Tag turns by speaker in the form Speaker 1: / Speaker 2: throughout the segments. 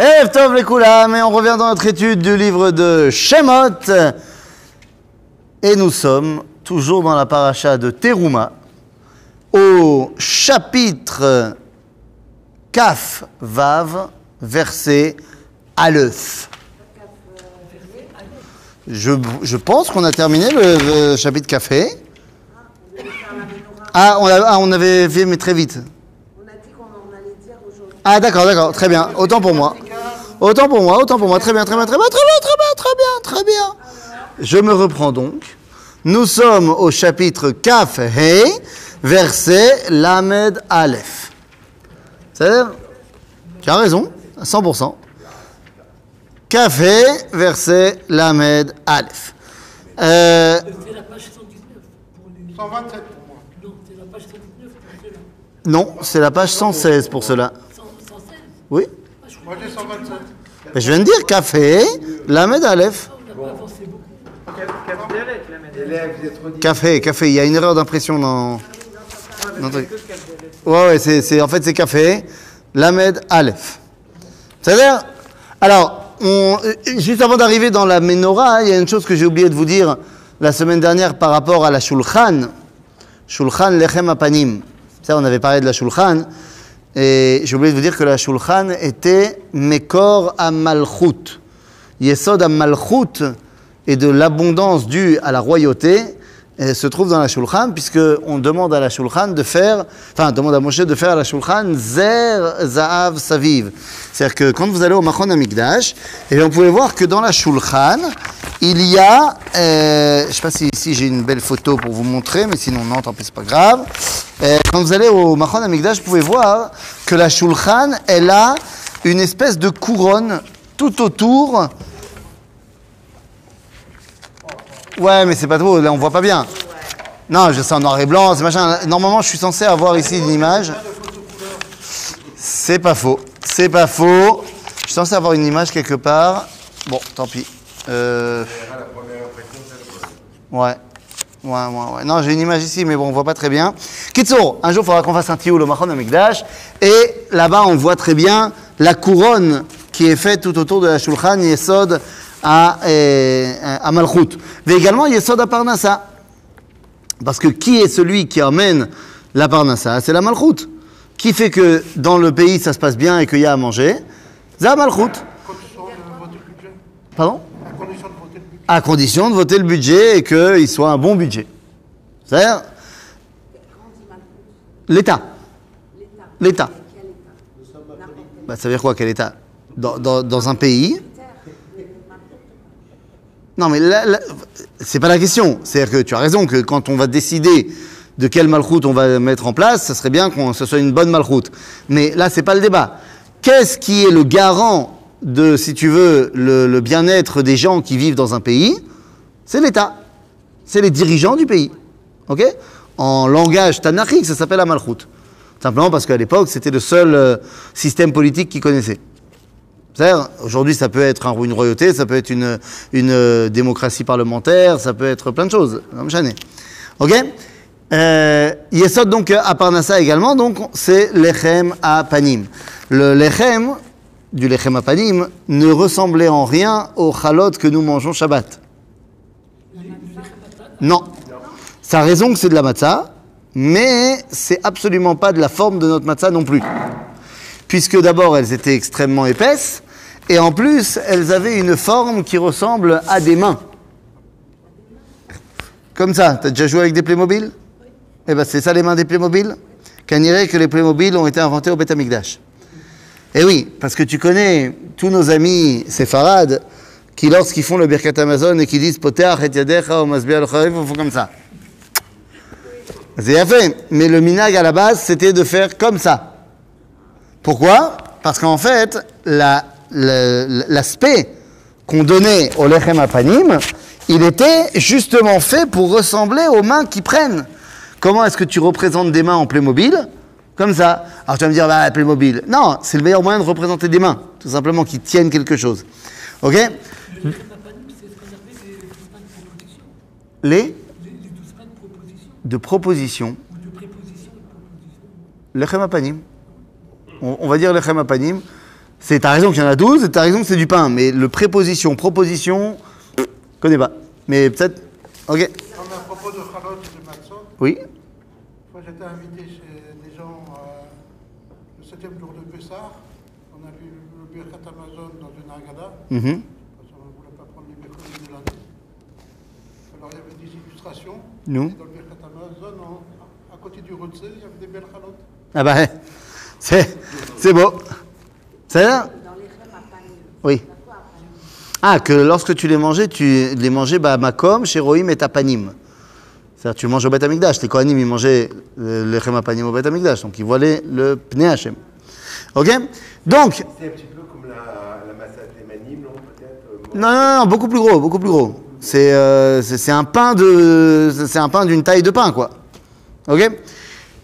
Speaker 1: Erev Tov les et on revient dans notre étude du livre de Shemot. Et nous sommes toujours dans la paracha de Teruma, au chapitre Kaf Vav, verset Aleph. Je, je pense qu'on a terminé le, le chapitre Café. Ah, on, a- ah, on avait fait, mais très vite.
Speaker 2: On a dit qu'on en allait dire aujourd'hui.
Speaker 1: Ah d'accord, d'accord, très bien. Autant pour moi. Autant pour moi, autant pour moi. Très bien, très bien, très bien, très bien, très bien, très bien, très bien. Je me reprends donc. Nous sommes au chapitre Kaf He, verset Lamed Aleph. C'est-à-dire, tu as raison, à 100%. Kaf He, verset Lamed Aleph. Euh,
Speaker 3: C'est la page 119 pour les...
Speaker 4: 127 pour moi.
Speaker 3: Non, c'est la page 119 pour ceux-là.
Speaker 1: non, c'est la page 116 pour cela.
Speaker 3: 100 116
Speaker 1: Oui
Speaker 4: Moi j'ai 127.
Speaker 1: Mais Je viens de dire He, Lamed Aleph. Café, café, il y a une erreur d'impression dans. dans. Ouais, ouais, c'est, en fait, c'est café, Lamed Aleph. C'est-à-dire, alors, euh, juste avant d'arriver dans la menorah, il y a une chose que j'ai oublié de vous dire la semaine dernière par rapport à la Shulchan. Shulchan Lechem Apanim. Ça, on avait parlé de la Shulchan. Et j'ai oublié de vous dire que la Shulchan était Mekor Amalchut. Yesod Amalchut et de l'abondance due à la royauté se trouve dans la Shulchan, puisque on demande à la Shulchan de faire, enfin, demande à Moshe de faire à la Shulchan Zer Zahav Saviv. C'est-à-dire que quand vous allez au Machon Amikdash, et bien, vous pouvez voir que dans la Shulchan, il y a, euh, je ne sais pas si ici j'ai une belle photo pour vous montrer, mais sinon non, tant pis, c'est pas grave. Euh, quand vous allez au Machon Amikdash, vous pouvez voir que la Shulchan, elle a une espèce de couronne tout autour Ouais, mais c'est pas trop, là on voit pas bien. Non, je sais en noir et blanc, c'est machin. Normalement, je suis censé avoir ici une image. C'est pas faux. C'est pas faux. Je suis censé avoir une image quelque part. Bon, tant pis. Euh... Ouais. Ouais, ouais. Non, j'ai une image ici, mais bon, on voit pas très bien. Kitsour, un jour, il faudra qu'on fasse un tioul au Machon Amikdash. Et là-bas, on voit très bien la couronne qui est faite tout autour de la Shulchan Yesod à, euh, à Malchut. Mais également Yesod à Parnassa. Parce que qui est celui qui emmène la Parnassa? C'est la Malchut. Qui fait que dans le pays, ça se passe bien et qu'il y a à manger? C'est la Malchut. Pardon?
Speaker 4: À condition de voter le budget.
Speaker 1: à condition de voter le budget et qu'il soit un bon budget. C'est-à-dire l'État. L'État. Bah, ça veut dire quoi, quel État? Dans, dans- dans un pays Non, mais là, c'est pas la question. C'est-à-dire que tu as raison que quand on va décider de quelle malchoute on va mettre en place, ça serait bien que ce soit une bonne malchoute. Mais là, c'est pas le débat. Qu'est-ce qui est le garant de, si tu veux, le, le bien-être des gens qui vivent dans un pays? C'est l'État. C'est les dirigeants du pays. Ok? En langage tanachique, ça s'appelle la malchoute. Simplement parce qu'à l'époque, c'était le seul euh, système politique qu'ils connaissaient. Aujourd'hui, ça peut être un- une royauté, ça peut être une, une euh, démocratie parlementaire, ça peut être plein de choses. Ok? Euh, Yesod, donc, à Parnassa également, donc, c'est lechem à panim. Le lechem, du lechem à panim, ne ressemblait en rien au chalot que nous mangeons Shabbat. Non. Ça a raison que c'est de la matzah, mais c'est absolument pas de la forme de notre matzah non plus puisque d'abord elles étaient extrêmement épaisses, et en plus elles avaient une forme qui ressemble à des mains. Comme ça, t'as déjà joué avec des Playmobil? Eh ben c'est ça les mains des Playmobil? Qu'on dirait que les Playmobil ont été inventés au Beth. Eh oui, parce que tu connais tous nos amis séfarades qui lorsqu'ils font le Birkat Amazon et qui disent Poteach et yadecha ils font comme ça. C'est bien fait, mais le minag à la base c'était de faire comme ça. Pourquoi? Parce qu'en fait, la- la- l'aspect qu'on donnait au lechem apanim, il était justement fait pour ressembler aux mains qui prennent. Comment est-ce que tu représentes des mains en Playmobil? Comme ça. Alors tu vas me dire, bah, Playmobil. Non, c'est le meilleur moyen de représenter des mains, tout simplement, qui tiennent quelque chose. Ok?
Speaker 3: Le les?
Speaker 1: Les
Speaker 3: de proposition
Speaker 1: de proposition,
Speaker 3: ou de préposition et de proposition.
Speaker 1: lechem apanim. On, on va dire lechem apanim. C'est, t'as raison qu'il y en a 12, et t'as raison que c'est du pain. Mais le préposition, proposition, je connais pas. Mais peut-être. Ok.
Speaker 4: Comme à propos de Chalot et de Matzot,
Speaker 1: Oui.
Speaker 4: moi j'étais invité chez des gens euh, le septième jour de Pessah. On a lu le Birkat Amazon dans une Agada,
Speaker 1: Mhm.
Speaker 4: parce qu'on ne voulait pas prendre les mercredis de l'année. Alors il y avait des illustrations.
Speaker 1: Nous
Speaker 4: dans le Birkat Amazon, en- à côté du Rotse, il y avait des belles Chalot.
Speaker 1: Ah bah, c'est, c'est beau. C'est
Speaker 2: pagne.
Speaker 1: Oui. Ah, que lorsque tu les mangeais, tu les mangeais bah, makom, chez Roïm et tapanim. C'est-à-dire, tu manges au Beth Amikdash. Les Kohanim, ils mangeaient euh, le Chemapanim au Beth Amikdash. Donc, ils voilaient le Pnei Hashem. Ok? Donc,
Speaker 5: C'est un petit peu comme la, la des manimes, non Peut-être euh,
Speaker 1: non, non, non, beaucoup plus gros, beaucoup plus gros. C'est, euh, un pain de, c'est un pain d'une taille de pain, quoi. Ok?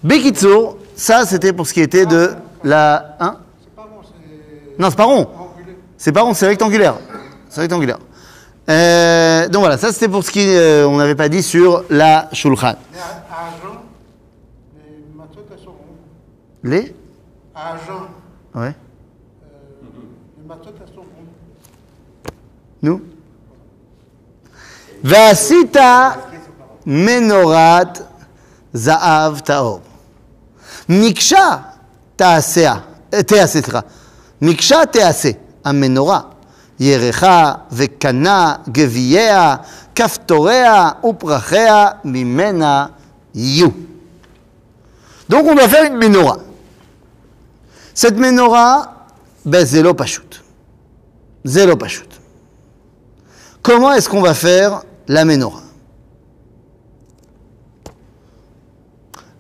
Speaker 1: Bekitsu, ça, c'était pour ce qui était de la, hein
Speaker 4: C'est pas bon, c'est
Speaker 1: Non, c'est pas rond. C'est pas rond, c'est rectangulaire. C'est rectangulaire. Euh, donc voilà, ça c'était pour ce qui euh, on n'avait pas dit sur la shulchan.
Speaker 4: Les Matzot, elles sont rondes.
Speaker 1: Les
Speaker 4: À Agen,
Speaker 1: Ouais.
Speaker 4: euh.
Speaker 1: Nous Vasita menorat zaav taor. Miksha taasea. euh, Tease, סליחה. מקשה תעשה, המנורה. ירחה וקנה גביעיה, כפתוריה ופרחיה ממנה יהיו. Donc on doit faire une menorah. Cette menorah, ben c'est pashut. Zélo pashut. Comment est-ce qu'on va faire la menorah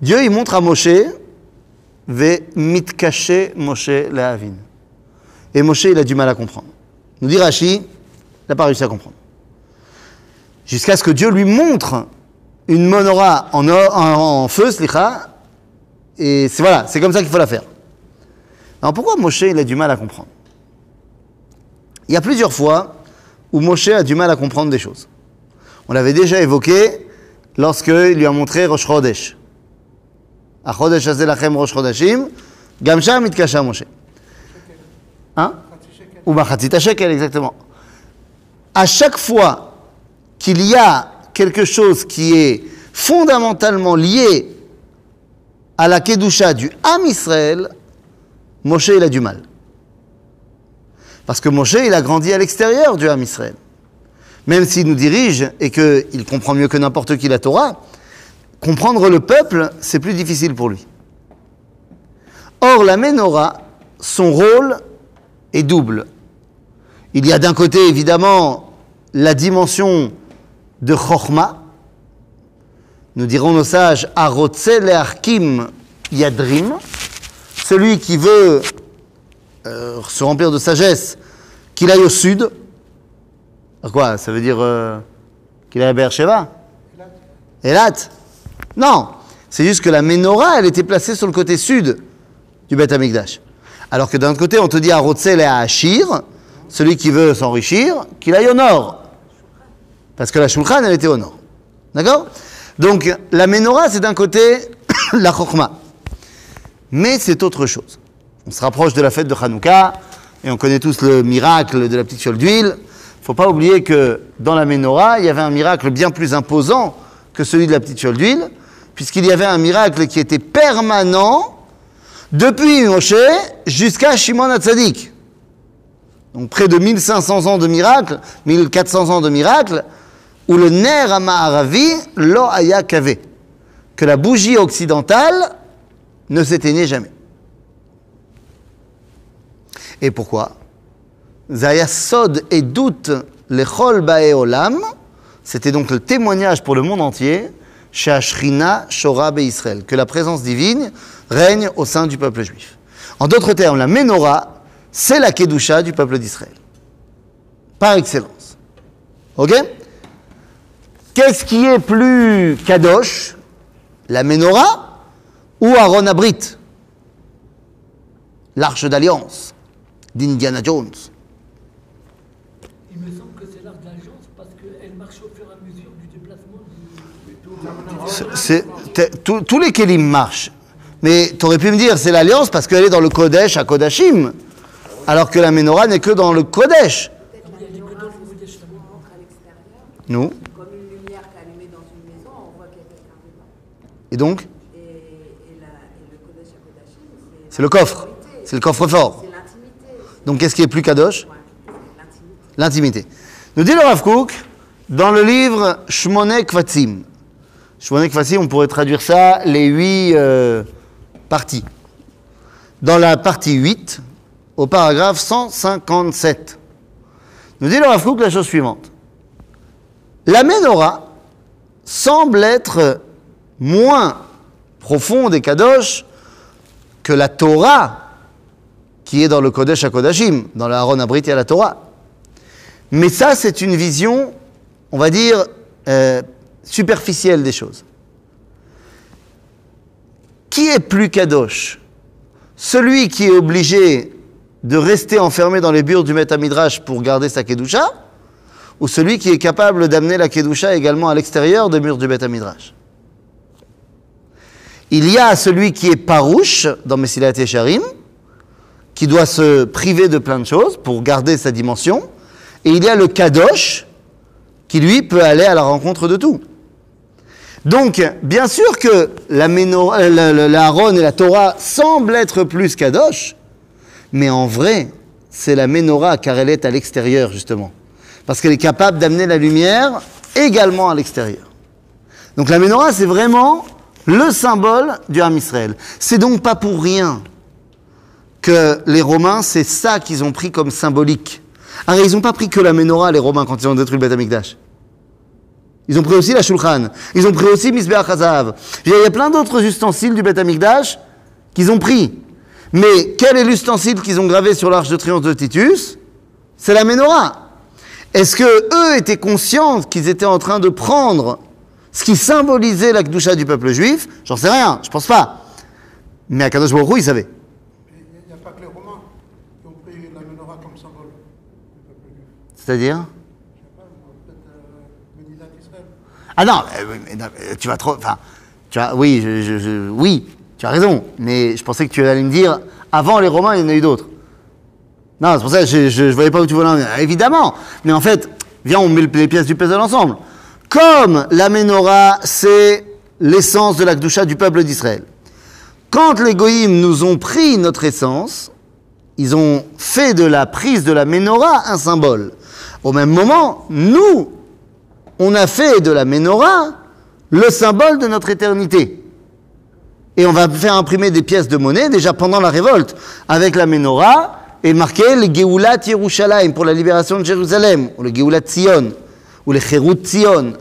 Speaker 1: Dieu, il montre à Moshe, ve Moshe lehavin. Et Moshe, il a du mal à comprendre. Nous dit Rashi, il n'a pas réussi à comprendre. Jusqu'à ce que Dieu lui montre une menorah en, or- en, feu, slicha, et c'est voilà, c'est comme ça qu'il faut la faire. Alors pourquoi Moshe, il a du mal à comprendre? Il y a plusieurs fois où Moshe a du mal à comprendre des choses. On l'avait déjà évoqué lorsqu'il lui a montré Rosh. Hein Ou Machatzit shekel, exactement. À chaque fois qu'il y a quelque chose qui est fondamentalement lié à la Kedusha du Ham Israël, Moshe, il a du mal. Parce que Moshe, il a grandi à l'extérieur du Ham Israël. Même s'il nous dirige et qu'il comprend mieux que n'importe qui la Torah, comprendre le peuple, c'est plus difficile pour lui. Or, la Ménorah, son rôle est double. Il y a d'un côté, évidemment, la dimension de Chochma. Nous dirons nos sages, Arotse le'arkim yadrim, celui qui veut euh, se remplir de sagesse, qu'il aille au sud. Quoi? Ça veut dire euh, qu'il aille à Beersheba? Elat Non C'est juste que la menorah, elle était placée sur le côté sud du Beth Amikdash. Alors que d'un autre côté, on te dit à Rotzel et à Achir, celui qui veut s'enrichir, qu'il aille au nord. Parce que la Shulchan, elle était au nord. D'accord? Donc, la menorah, c'est d'un côté la Chokhmah. Mais c'est autre chose. On se rapproche de la fête de Hanouka, et on connaît tous le miracle de la petite fiole d'huile. Il faut pas oublier que dans la menorah, il y avait un miracle bien plus imposant que celui de la petite fiole d'huile, puisqu'il y avait un miracle qui était permanent depuis Moshe jusqu'à Shimon Hatzadik. Donc près de 1500 ans de miracle, 1400 ans de miracle, où le ner Amaharavi lo aya kavé, que la bougie occidentale ne s'éteignait jamais. Et pourquoi? Zaya Sod et doute lechol bae olam, c'était donc le témoignage pour le monde entier, Israël, que la présence divine règne au sein du peuple juif. En d'autres termes, la menorah, c'est la Kedusha du peuple d'Israël. Par excellence. Ok? Qu'est-ce qui est plus kadosh? La menorah ou Aaron Abrit? L'arche d'alliance d'Indiana Jones.
Speaker 3: Que c'est l'art de l'agence parce qu'elle marche au fur et à mesure du déplacement du.
Speaker 1: C'est- t'es- tous- les kelim marchent. Mais tu aurais pu me dire, c'est l'alliance parce qu'elle est dans le Kodesh à Kodashim. Alors que la menorah n'est que dans le Kodesh. Nous. Et donc, c'est le coffre. C'est le coffre-fort. Donc qu'est-ce qui est plus Kadosh?
Speaker 2: L'intimité.
Speaker 1: Nous dit le Rav Kook, dans le livre Shmoné Kvatsim. Shmoné Kvatsim, on pourrait traduire ça, les huit euh, parties. Dans la partie 8, au paragraphe 157, nous dit le Rav Kook la chose suivante. La Ménorah semble être moins profonde et Kadosh que la Torah qui est dans le Kodesh HaKodashim, dans le Aaron Abrit et la Torah. Mais ça, c'est une vision, on va dire, euh, superficielle des choses. Qui est plus kadosh? Celui qui est obligé de rester enfermé dans les murs du Meta Midrash pour garder sa kedusha ou celui qui est capable d'amener la kedusha également à l'extérieur des murs du Beth Midrash Il y a celui qui est parouche dans Messilat Yesharim, qui doit se priver de plein de choses pour garder sa dimension, et il y a le kadosh, qui lui peut aller à la rencontre de tout. Donc, bien sûr que la, euh, et la Torah semblent être plus kadosh, mais en vrai, c'est la menorah car elle est à l'extérieur, justement. Parce qu'elle est capable d'amener la lumière également à l'extérieur. Donc la menorah, c'est vraiment le symbole du Ham Israël. C'est donc pas pour rien que les Romains, c'est ça qu'ils ont pris comme symbolique. Alors, ils n'ont pas pris que la menorah, les Romains, quand ils ont détruit le Beth. Ils ont pris aussi la Shulchan. Ils ont pris aussi Misbeach Hazav. Il y a plein d'autres ustensiles du Beth qu'ils ont pris. Mais quel est l'ustensile qu'ils ont gravé sur l'arche de triomphe de Titus? C'est la menorah. Est-ce que eux étaient conscients qu'ils étaient en train de prendre ce qui symbolisait la Kedusha du peuple juif? J'en sais rien, je pense pas. Mais à Kadosh Baruch Hu, ils savaient
Speaker 4: a pas que les Romains qui ont pris la menorah comme symbole du peuple juif.
Speaker 1: C'est-à-dire
Speaker 4: Je sais pas, moi, peut-être euh, Médinat Israël.
Speaker 1: Ah non, euh, euh, tu vas trop. Enfin, tu as, oui, je, oui, tu as raison. Mais je pensais que tu allais me dire, avant les Romains, il y en a eu d'autres. Non, c'est pour ça que je, je voyais pas où tu voulais en venir. Évidemment. Mais en fait, viens, on met le- les pièces du puzzle ensemble. Comme la menorah, c'est l'essence de la Kdusha du peuple d'Israël. Quand les Goïms nous ont pris notre essence, ils ont fait de la prise de la menorah un symbole. Au même moment, nous, on a fait de la menorah le symbole de notre éternité. Et on va faire imprimer des pièces de monnaie déjà pendant la révolte avec la menorah et marqué le Geulat Yerushalayim pour la libération de Jérusalem, ou le Geulat Tzion, ou le Cherut Tzion.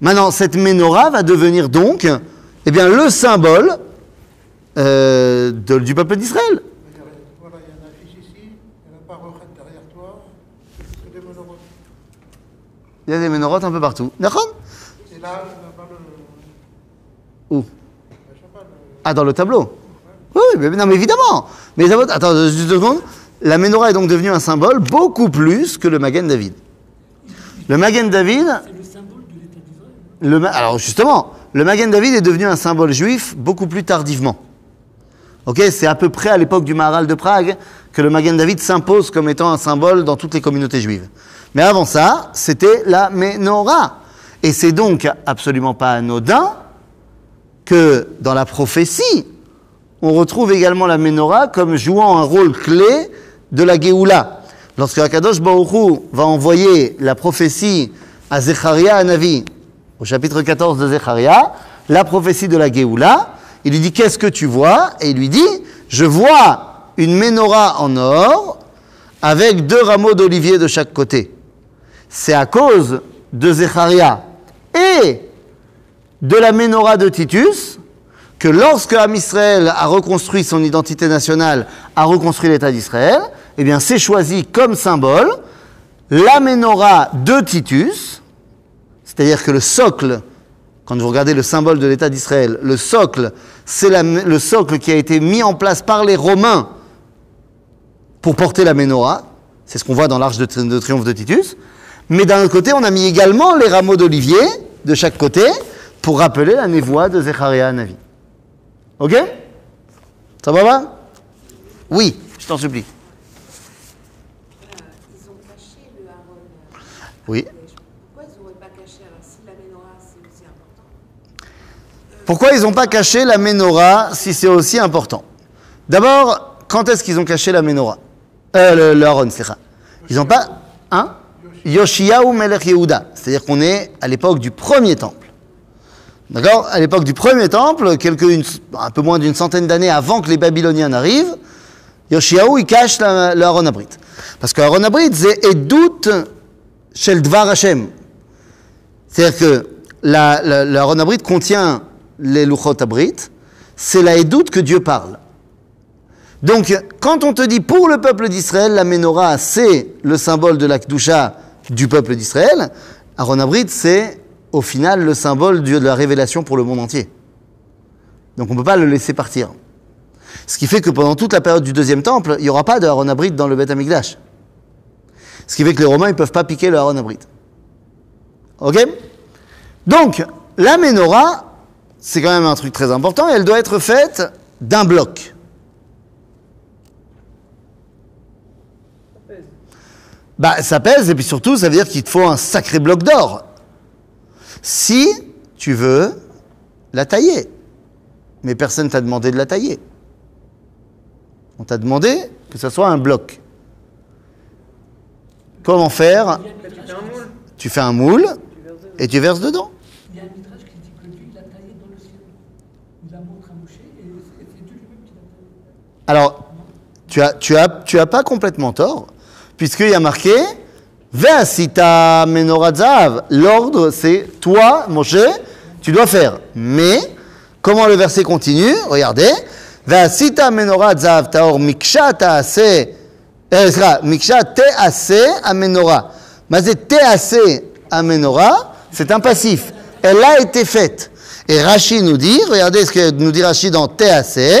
Speaker 1: Maintenant, cette menorah va devenir donc eh bien, le symbole euh, du peuple d'Israël.
Speaker 4: Il y a- Voilà, il y a une affiche ici, il y a la parochet derrière toi, c'est des menorahs.
Speaker 1: Il y a des menorotes un peu partout. D'accord. Où. Ah, dans le tableau Oui, mais, non, mais évidemment. Mais attends, juste deux secondes. La menorah est donc devenue un symbole beaucoup plus que le Magen David. Le Magen David,
Speaker 3: C'est le symbole de l'État d'Israël.
Speaker 1: alors justement, le Magen David est devenu un symbole juif beaucoup plus tardivement. Ok, c'est à peu près à l'époque du Maharal de Prague que le Magen David s'impose comme étant un symbole dans toutes les communautés juives. Mais avant ça, c'était la menorah. Et c'est donc absolument pas anodin que dans la prophétie, on retrouve également la menorah comme jouant un rôle clé de la Géoula. Lorsque Akadosh Baruch Hu va envoyer la prophétie à Zecharia Navi, au chapitre 14 de Zecharia, la prophétie de la Géoula, il lui dit Qu'est-ce que tu vois? Et il lui dit Je vois une menorah en or avec deux rameaux d'olivier de chaque côté. C'est à cause de Zecharia et de la menorah de Titus que lorsque Am Israël a reconstruit son identité nationale, a reconstruit l'État d'Israël, eh bien c'est choisi comme symbole la menorah de Titus, c'est-à-dire que le socle, quand vous regardez le symbole de l'État d'Israël, le socle, c'est le socle qui a été mis en place par les Romains pour porter la menorah, c'est ce qu'on voit dans l'arche de triomphe de Titus, mais d'un autre côté, on a mis également les rameaux d'olivier de chaque côté pour rappeler la névoie de Zecharia Navi. Ok? Ça va va? Oui, je t'en supplie. Oui.
Speaker 2: Pourquoi ils pas
Speaker 1: n'ont pas caché la menorah si c'est aussi important? D'abord, quand est-ce qu'ils ont caché la menorah? Euh, le, le Aaron, c'est ça. Ils n'ont pas. Hein? Yoshiyahu Melech Yehuda. C'est-à-dire qu'on est à l'époque du premier temple. D'accord? À l'époque du premier temple, un peu moins d'une centaine d'années avant que les Babyloniens n'arrivent, Yoshiyahu, il cache le Abrit. Parce que Aaron Abrit, c'est Edut Shel Dvar Hashem. C'est-à-dire que la, la, Abrit contient les Luchot Abrit, c'est la Edout que Dieu parle. Donc, quand on te dit pour le peuple d'Israël, la menorah, c'est le symbole de la Kedusha du peuple d'Israël, Aaron Abrit, c'est au final le symbole de la révélation pour le monde entier. Donc, on ne peut pas le laisser partir. Ce qui fait que pendant toute la période du deuxième temple, il n'y aura pas de Aaron dans le Beth Amikdash. Ce qui fait que les Romains ne peuvent pas piquer le Aaron. Ok? Donc, la menorah, c'est quand même un truc très important, et elle doit être faite d'un bloc. Bah, ça pèse, et puis surtout, ça veut dire qu'il te faut un sacré bloc d'or. Si tu veux la tailler. Mais personne t'a demandé de la tailler. On t'a demandé que ça soit un bloc. Comment faire Tu fais un moule et tu verses dedans.
Speaker 3: il y a un midrash qui dit que Dieu il l'a taillé dans le ciel. Il a montré à Moshe et c'est c'est Dieu lui-même qui l'a taillé.
Speaker 1: Alors, tu as, tu as, tu as pas complètement tort, Puisqu'il y a marqué Veasita menorazav. L'ordre, c'est toi, Moshe, tu dois faire. Mais, comment le verset continue? Regardez. Veasita menorazav taor miksha taase. Euh, miksha tease amenora. Mazé tease amenora, c'est un passif. Elle a été faite. Et Rashi nous dit, regardez ce que nous dit Rashi dans tease.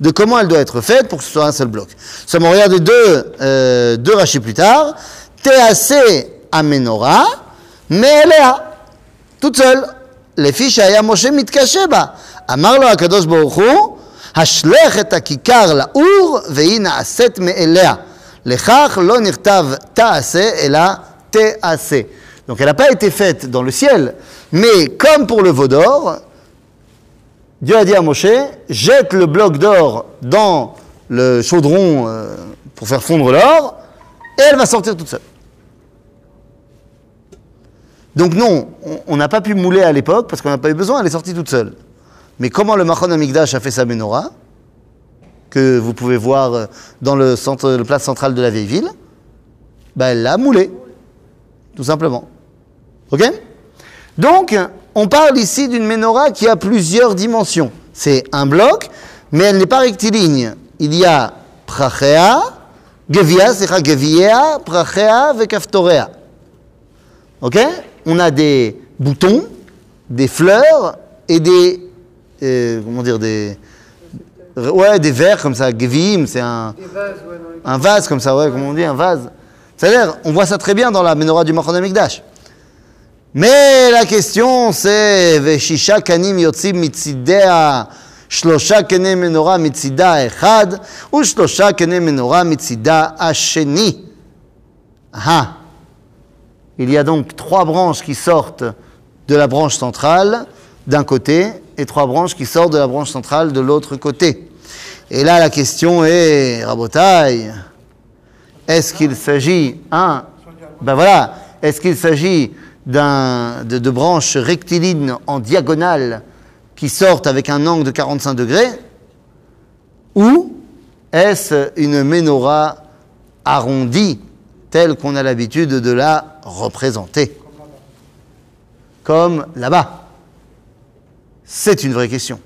Speaker 1: de comment elle doit être faite pour que ce soit un seul bloc. Seulement, regardez deux, euh, deux Rachid plus tard. Théacé à Ménorah, mais elle est à, toute seule. לפי שהיה משה מתקשה בה. אמר לו הקדוש ברוך הוא, השלך את הכיכר לאור והיא נעשית מאליה. לכך לא נכתב תעשה אלא תעשה. Donc elle n'a pas été faite dans le ciel, mais comme pour le veau d'or, Dieu a dit à Moshe, jette le bloc d'or dans le chaudron euh, pour faire fondre l'or, et elle va sortir toute seule. Donc non, on- n'a pas pu mouler à l'époque parce qu'on n'a pas eu besoin, elle est sortie toute seule. Mais comment le Machon Amigdash a fait sa menorah, que vous pouvez voir euh, dans le, centre, le place central de la vieille ville, ben elle l'a moulé, tout simplement. Ok? Donc, on parle ici d'une menorah qui a plusieurs dimensions. C'est un bloc, mais elle n'est pas rectiligne. Il y a prachea, gevia, c'est gevia, prachea, vekaftorea. Ok? On a des boutons, des fleurs et des. euh, comment dire Des. Ouais, des verres comme ça. Gevim, c'est un. Un vase comme ça, ouais, comment on dit, un vase. C'est-à-dire, on voit ça très bien dans la menorah du Machon Amikdash. Mais la question c'est, Veshisha kanim yotzim mitzidea, shlosha asheni. Ah Il y a donc trois branches qui sortent de la branche centrale d'un côté et trois branches qui sortent de la branche centrale de l'autre côté. Et là, la question est, Rabotai, est-ce qu'il s'agit, un, ben voilà, est-ce qu'il s'agit de, de branches rectilignes en diagonale qui sortent avec un angle de 45 degrés, ou est-ce une menorah arrondie telle qu'on a l'habitude de la représenter? Comme là-bas. C'est une vraie question.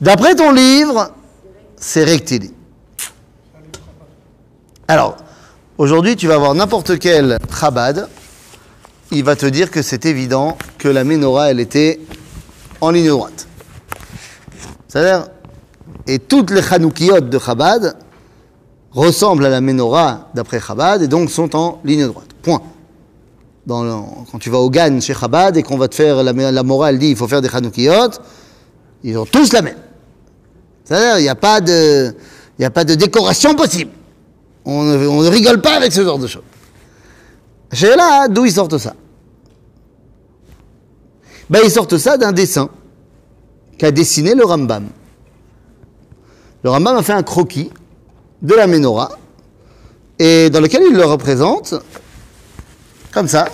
Speaker 1: D'après ton livre, c'est rectiligne. Alors, aujourd'hui, tu vas voir n'importe quel Chabad il va te dire que c'est évident que la menorah, elle était en ligne droite. C'est-à-dire, et toutes les Chanoukiyot de Chabad ressemblent à la menorah d'après Chabad et donc sont en ligne droite. Point. Quand tu vas au Gan chez Chabad et qu'on va te faire la, morale dit il faut faire des Chanoukiyot, ils ont tous la même. C'est-à-dire, il n'y a pas de, il n'y a pas de décoration possible. On ne, on ne rigole pas avec ce genre de choses. Chez là, d'où ils sortent ça? Ben, Ils sortent ça d'un dessin qu'a dessiné le Rambam. Le Rambam a fait un croquis de la menorah et dans lequel il le représente comme ça.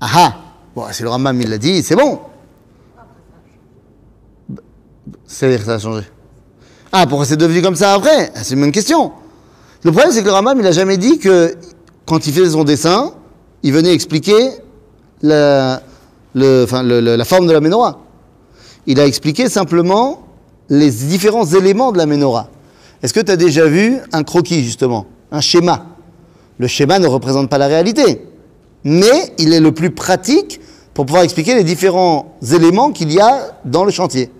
Speaker 1: Ah ah Bon, c'est le Rambam, il l'a dit, c'est bon. C'est-à-dire que ça a changé. Ah, pourquoi c'est devenu comme ça après? Ah, C'est une bonne question. Le problème, c'est que le Rambam, il n'a jamais dit que quand il faisait son dessin, il venait expliquer la, le- enfin, la forme de la menorah. Il a expliqué simplement les différents éléments de la menorah. Est-ce que tu as déjà vu un croquis, justement Un schéma? Le schéma ne représente pas la réalité, mais il est le plus pratique pour pouvoir expliquer les différents éléments qu'il y a dans le chantier.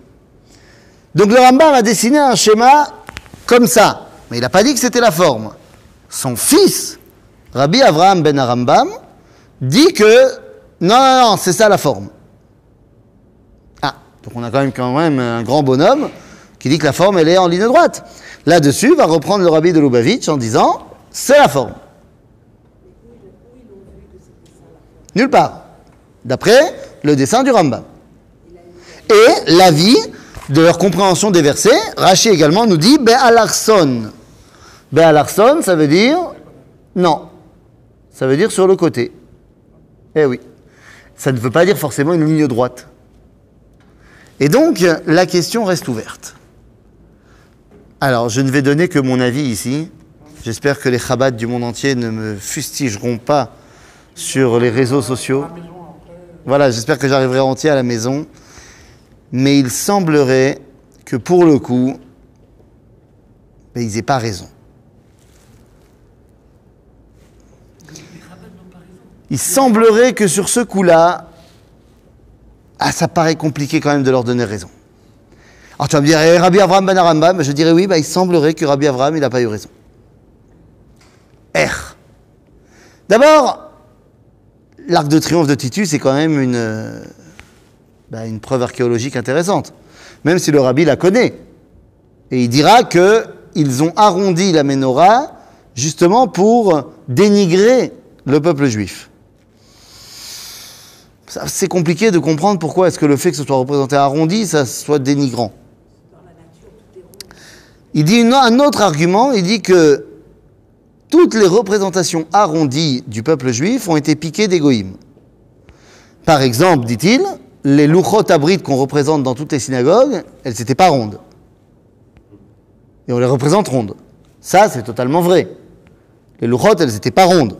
Speaker 1: Donc le Rambam a dessiné un schéma comme ça, mais il n'a pas dit que c'était la forme. Son fils, Rabbi Avraham ben Arambam, dit que non, non, non, c'est ça la forme. Ah, donc on a quand même, quand même un grand bonhomme qui dit que la forme, elle est en ligne droite. Là-dessus, va reprendre le Rabbi de Lubavitch en disant, c'est la forme. Nulle part. D'après le dessin du Rambam. Et l'avis de leur compréhension des versets, Rachi également nous dit Be'alarson. Be'alarson, ça veut dire non. Ça veut dire sur le côté. Eh oui. Ça ne veut pas dire forcément une ligne droite. Et donc, la question reste ouverte. Alors, je ne vais donner que mon avis ici. J'espère que les Chabad du monde entier ne me fustigeront pas sur les réseaux sociaux. Voilà, j'espère que j'arriverai entier à la maison. Mais il semblerait que pour le coup, ils n'aient pas raison. Il semblerait que sur ce coup-là, ah, ça paraît compliqué quand même de leur donner raison. Alors tu vas me dire, eh, Rabbi Avraham ben Arambam, je dirais oui, bah, il semblerait que Rabbi Avraham, il n'a pas eu raison. R. D'abord, l'arc de triomphe de Titus est quand même une, euh, bah, une preuve archéologique intéressante, même si le rabbi la connaît. Et il dira que ils ont arrondi la menorah justement pour dénigrer le peuple juif. C'est compliqué de comprendre pourquoi est-ce que le fait que ce soit représenté arrondi, ça soit dénigrant. Il dit un autre argument, il dit que toutes les représentations arrondies du peuple juif ont été piquées d'égoïme. Par exemple, dit-il, les louchot abrites qu'on représente dans toutes les synagogues, elles n'étaient pas rondes. Et on les représente rondes. Ça, c'est totalement vrai. Les louchot, elles n'étaient pas rondes.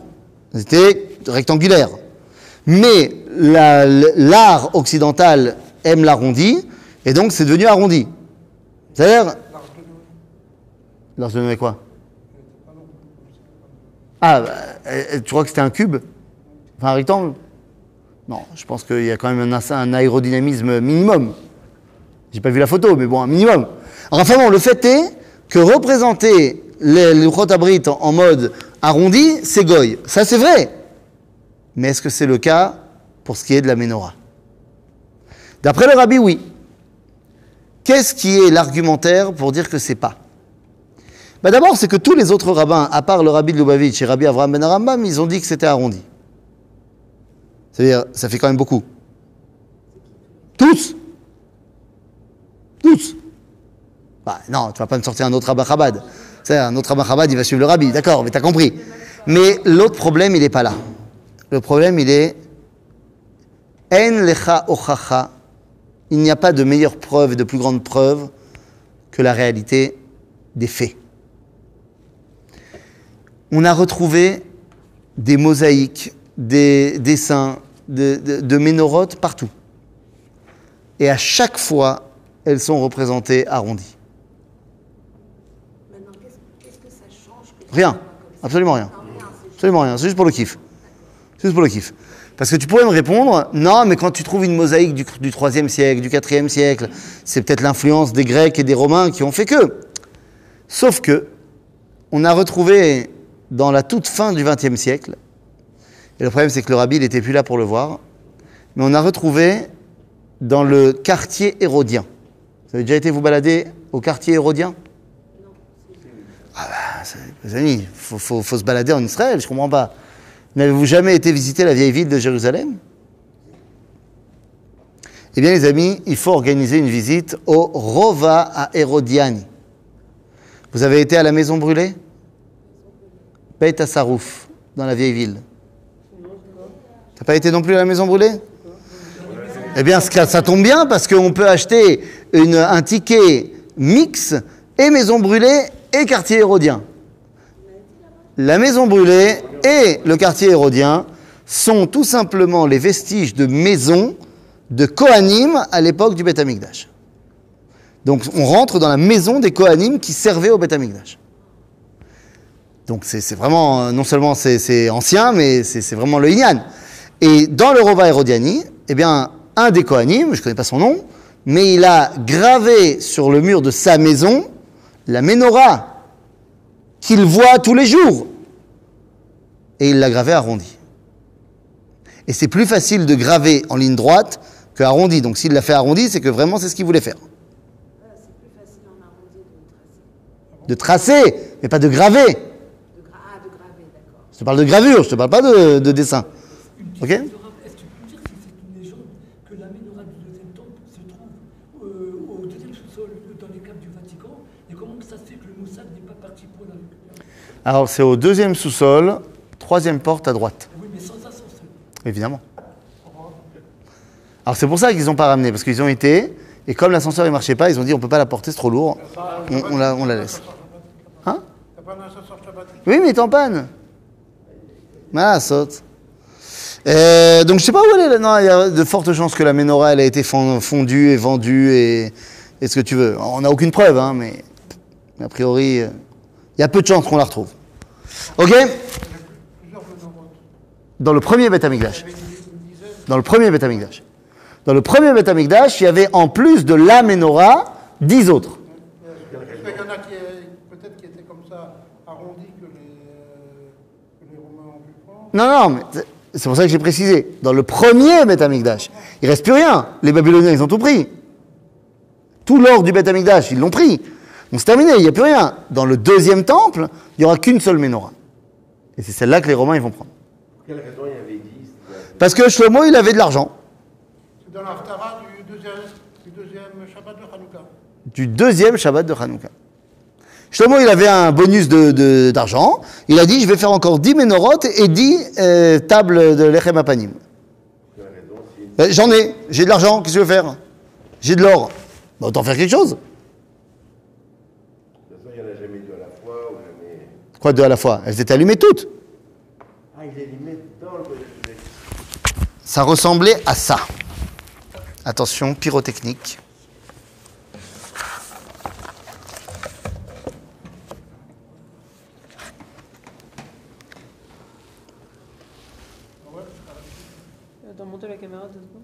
Speaker 1: Elles étaient rectangulaires. Mais la- l'art occidental aime l'arrondi, et donc c'est devenu arrondi. C'est-à-dire... L'arche de quoi? Ah, bah, euh, tu crois que c'était un cube? Enfin un rectangle? Non, je pense qu'il y a quand même un, aérodynamisme minimum. J'ai pas vu la photo, mais bon, un minimum. Enfin bon, le fait est que représenter les, les en, en mode arrondi, c'est goy. Ça, c'est vrai. Mais est-ce que c'est le cas? Pour ce qui est de la menorah D'après le rabbi, oui. Qu'est-ce qui est l'argumentaire pour dire que c'est pas? Bah D'abord, c'est que tous les autres rabbins, à part le rabbi de Lubavitch et rabbi Avraham ben Arambam, ils ont dit que c'était arrondi. C'est-à-dire, ça fait quand même beaucoup. Tous Tous bah, Non, tu vas pas me sortir un autre rabbin Chabad. Un autre rabbin Chabad, il va suivre le rabbi, d'accord, mais t'as compris. Mais l'autre problème, il n'est pas là. Le problème, il est En lecha ochacha. Il n'y a pas de meilleure preuve et de plus grande preuve que la réalité des faits. On a retrouvé des mosaïques, des dessins, de, de, de ménorotes partout. Et à chaque fois, elles sont représentées arrondies.
Speaker 2: Maintenant, qu'est-ce qu'est-ce que ça change que ce
Speaker 1: Rien, absolument rien.
Speaker 2: C'est
Speaker 1: Absolument rien, c'est juste pour le kiff. Juste pour le kiff. Parce que tu pourrais me répondre, non, mais quand tu trouves une mosaïque du, du 3e siècle, du 4e siècle, c'est peut-être l'influence des Grecs et des Romains qui ont fait que. Sauf que, on a retrouvé dans la toute fin du 20e siècle, et le problème c'est que le rabbi n'était plus là pour le voir, mais on a retrouvé dans le quartier hérodien. Vous avez déjà été vous balader au quartier hérodien? Ah bah, les amis, il faut, faut- faut se balader en Israël, je comprends pas. N'avez-vous jamais été visiter la vieille ville de Jérusalem? Eh bien les amis, il faut organiser une visite au Rova à Hérodiani. Vous avez été à la maison brûlée? Beit Sarouf, dans la vieille ville. T'as pas été non plus à la maison brûlée? Eh bien, ça, tombe bien parce qu'on peut acheter un ticket mix et maison brûlée et quartier hérodien. La maison brûlée et le quartier hérodien sont tout simplement les vestiges de maisons de Kohanim à l'époque du Beth. Donc on rentre dans la maison des Kohanim qui servaient au Beth. Donc c'est vraiment, non seulement c'est ancien, mais c'est c'est vraiment le Inyan. Et dans le Rova Hérodiani, eh bien, un des Kohanim, je ne connais pas son nom, mais il a gravé sur le mur de sa maison la menorah qu'il voit tous les jours. Et il l'a gravé arrondi. Et c'est plus facile de graver en ligne droite que arrondi. Donc s'il l'a fait arrondi, c'est que vraiment c'est ce qu'il voulait faire.
Speaker 2: De tracer.
Speaker 1: Mais pas de graver.
Speaker 2: De, gra ah, de graver, d'accord.
Speaker 1: Je te parle de gravure, je te parle pas de, de dessin. Ok
Speaker 3: Est-ce que tu peux me dire si c'est une légende que la menorah du deuxième temple se trouve euh, au deuxième sous-sol dans les caves du Vatican Et comment ça se fait que le Mossad n'est pas parti pour la récupérer
Speaker 1: Alors c'est au deuxième sous-sol, troisième porte à droite.
Speaker 3: Oui, mais sans ascenseur.
Speaker 1: Évidemment. Alors c'est pour ça qu'ils n'ont pas ramené, parce qu'ils ont été, et comme l'ascenseur ne marchait pas, ils ont dit on ne peut pas la porter, c'est trop lourd, on, on la, on la laisse. Hein Oui, mais il est en panne. Voilà, saute. Euh, donc je sais pas où elle est. là. Non, il y a de fortes chances que la menorah elle a été fon- fondue et vendue et, et ce que tu veux. On n'a aucune preuve, hein, mais a priori, euh, il y a peu de chances qu'on la retrouve. Ok? Dans le premier Beth. Dans le premier Beth. Dans le premier Beth il y avait en plus de la menorah, dix autres.
Speaker 4: Qu'il y en a qui, est- peut-être qui étaient comme ça, arrondis que les, Romains ont pu prendre.
Speaker 1: Non, non, mais c'est- pour ça que j'ai précisé. Dans le premier Beth il reste plus rien. Les Babyloniens, ils ont tout pris. Tout l'or du Beth ils l'ont pris. Donc c'est terminé, il n'y a plus rien. Dans le deuxième temple, il n'y aura qu'une seule menorah. Et c'est celle-là que les Romains, ils vont prendre.
Speaker 5: Pour quelle raison il y avait dit
Speaker 1: Parce que Shlomo, il avait de l'argent.
Speaker 4: C'est dans l'Aftara du deuxième, du deuxième Shabbat de Hanouka.
Speaker 1: Du deuxième Shabbat de Hanouka. Shlomo, il avait un bonus de- de- d'argent. il a dit, je vais faire encore 10 ménorotes et 10 euh, tables de Lechem Apanim. Ben, J'en ai, j'ai de l'argent, qu'est-ce que je veux faire? J'ai de l'or. Ben, autant faire quelque chose.
Speaker 5: De toute façon, il n'y en a jamais deux à la fois ou jamais.
Speaker 1: Quoi, deux à la fois? Elles étaient allumées toutes.
Speaker 5: Ah, il les met dans le.
Speaker 1: Ça ressemblait à ça. Attention, pyrotechnique.
Speaker 6: Attends, montez la caméra deux secondes.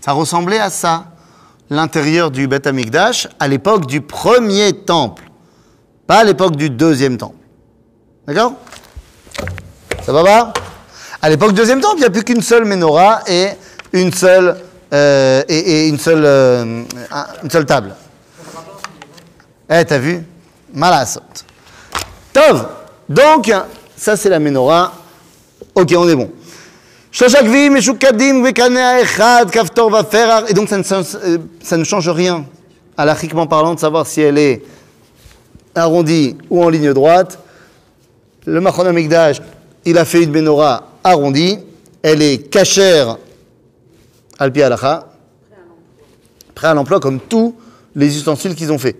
Speaker 1: Ça ressemblait à ça. L'intérieur du Beth Amikdash à l'époque du premier temple. Pas à l'époque du deuxième temple. D'accord? Ça va pas À l'époque du deuxième temple, il n'y a plus qu'une seule menorah et une seule, euh, et, une seule, euh, une seule table. Eh, t'as vu? Malassot. Tov Donc, ça c'est la menorah. Ok, on est bon. Et donc ça ne, ça ne euh, change rien, alachiquement parlant, de savoir si elle est arrondie ou en ligne droite. Le Machon Amigdash, il a fait une menorah arrondie, elle est cachère al prêt à l'emploi comme tous les ustensiles qu'ils ont fait.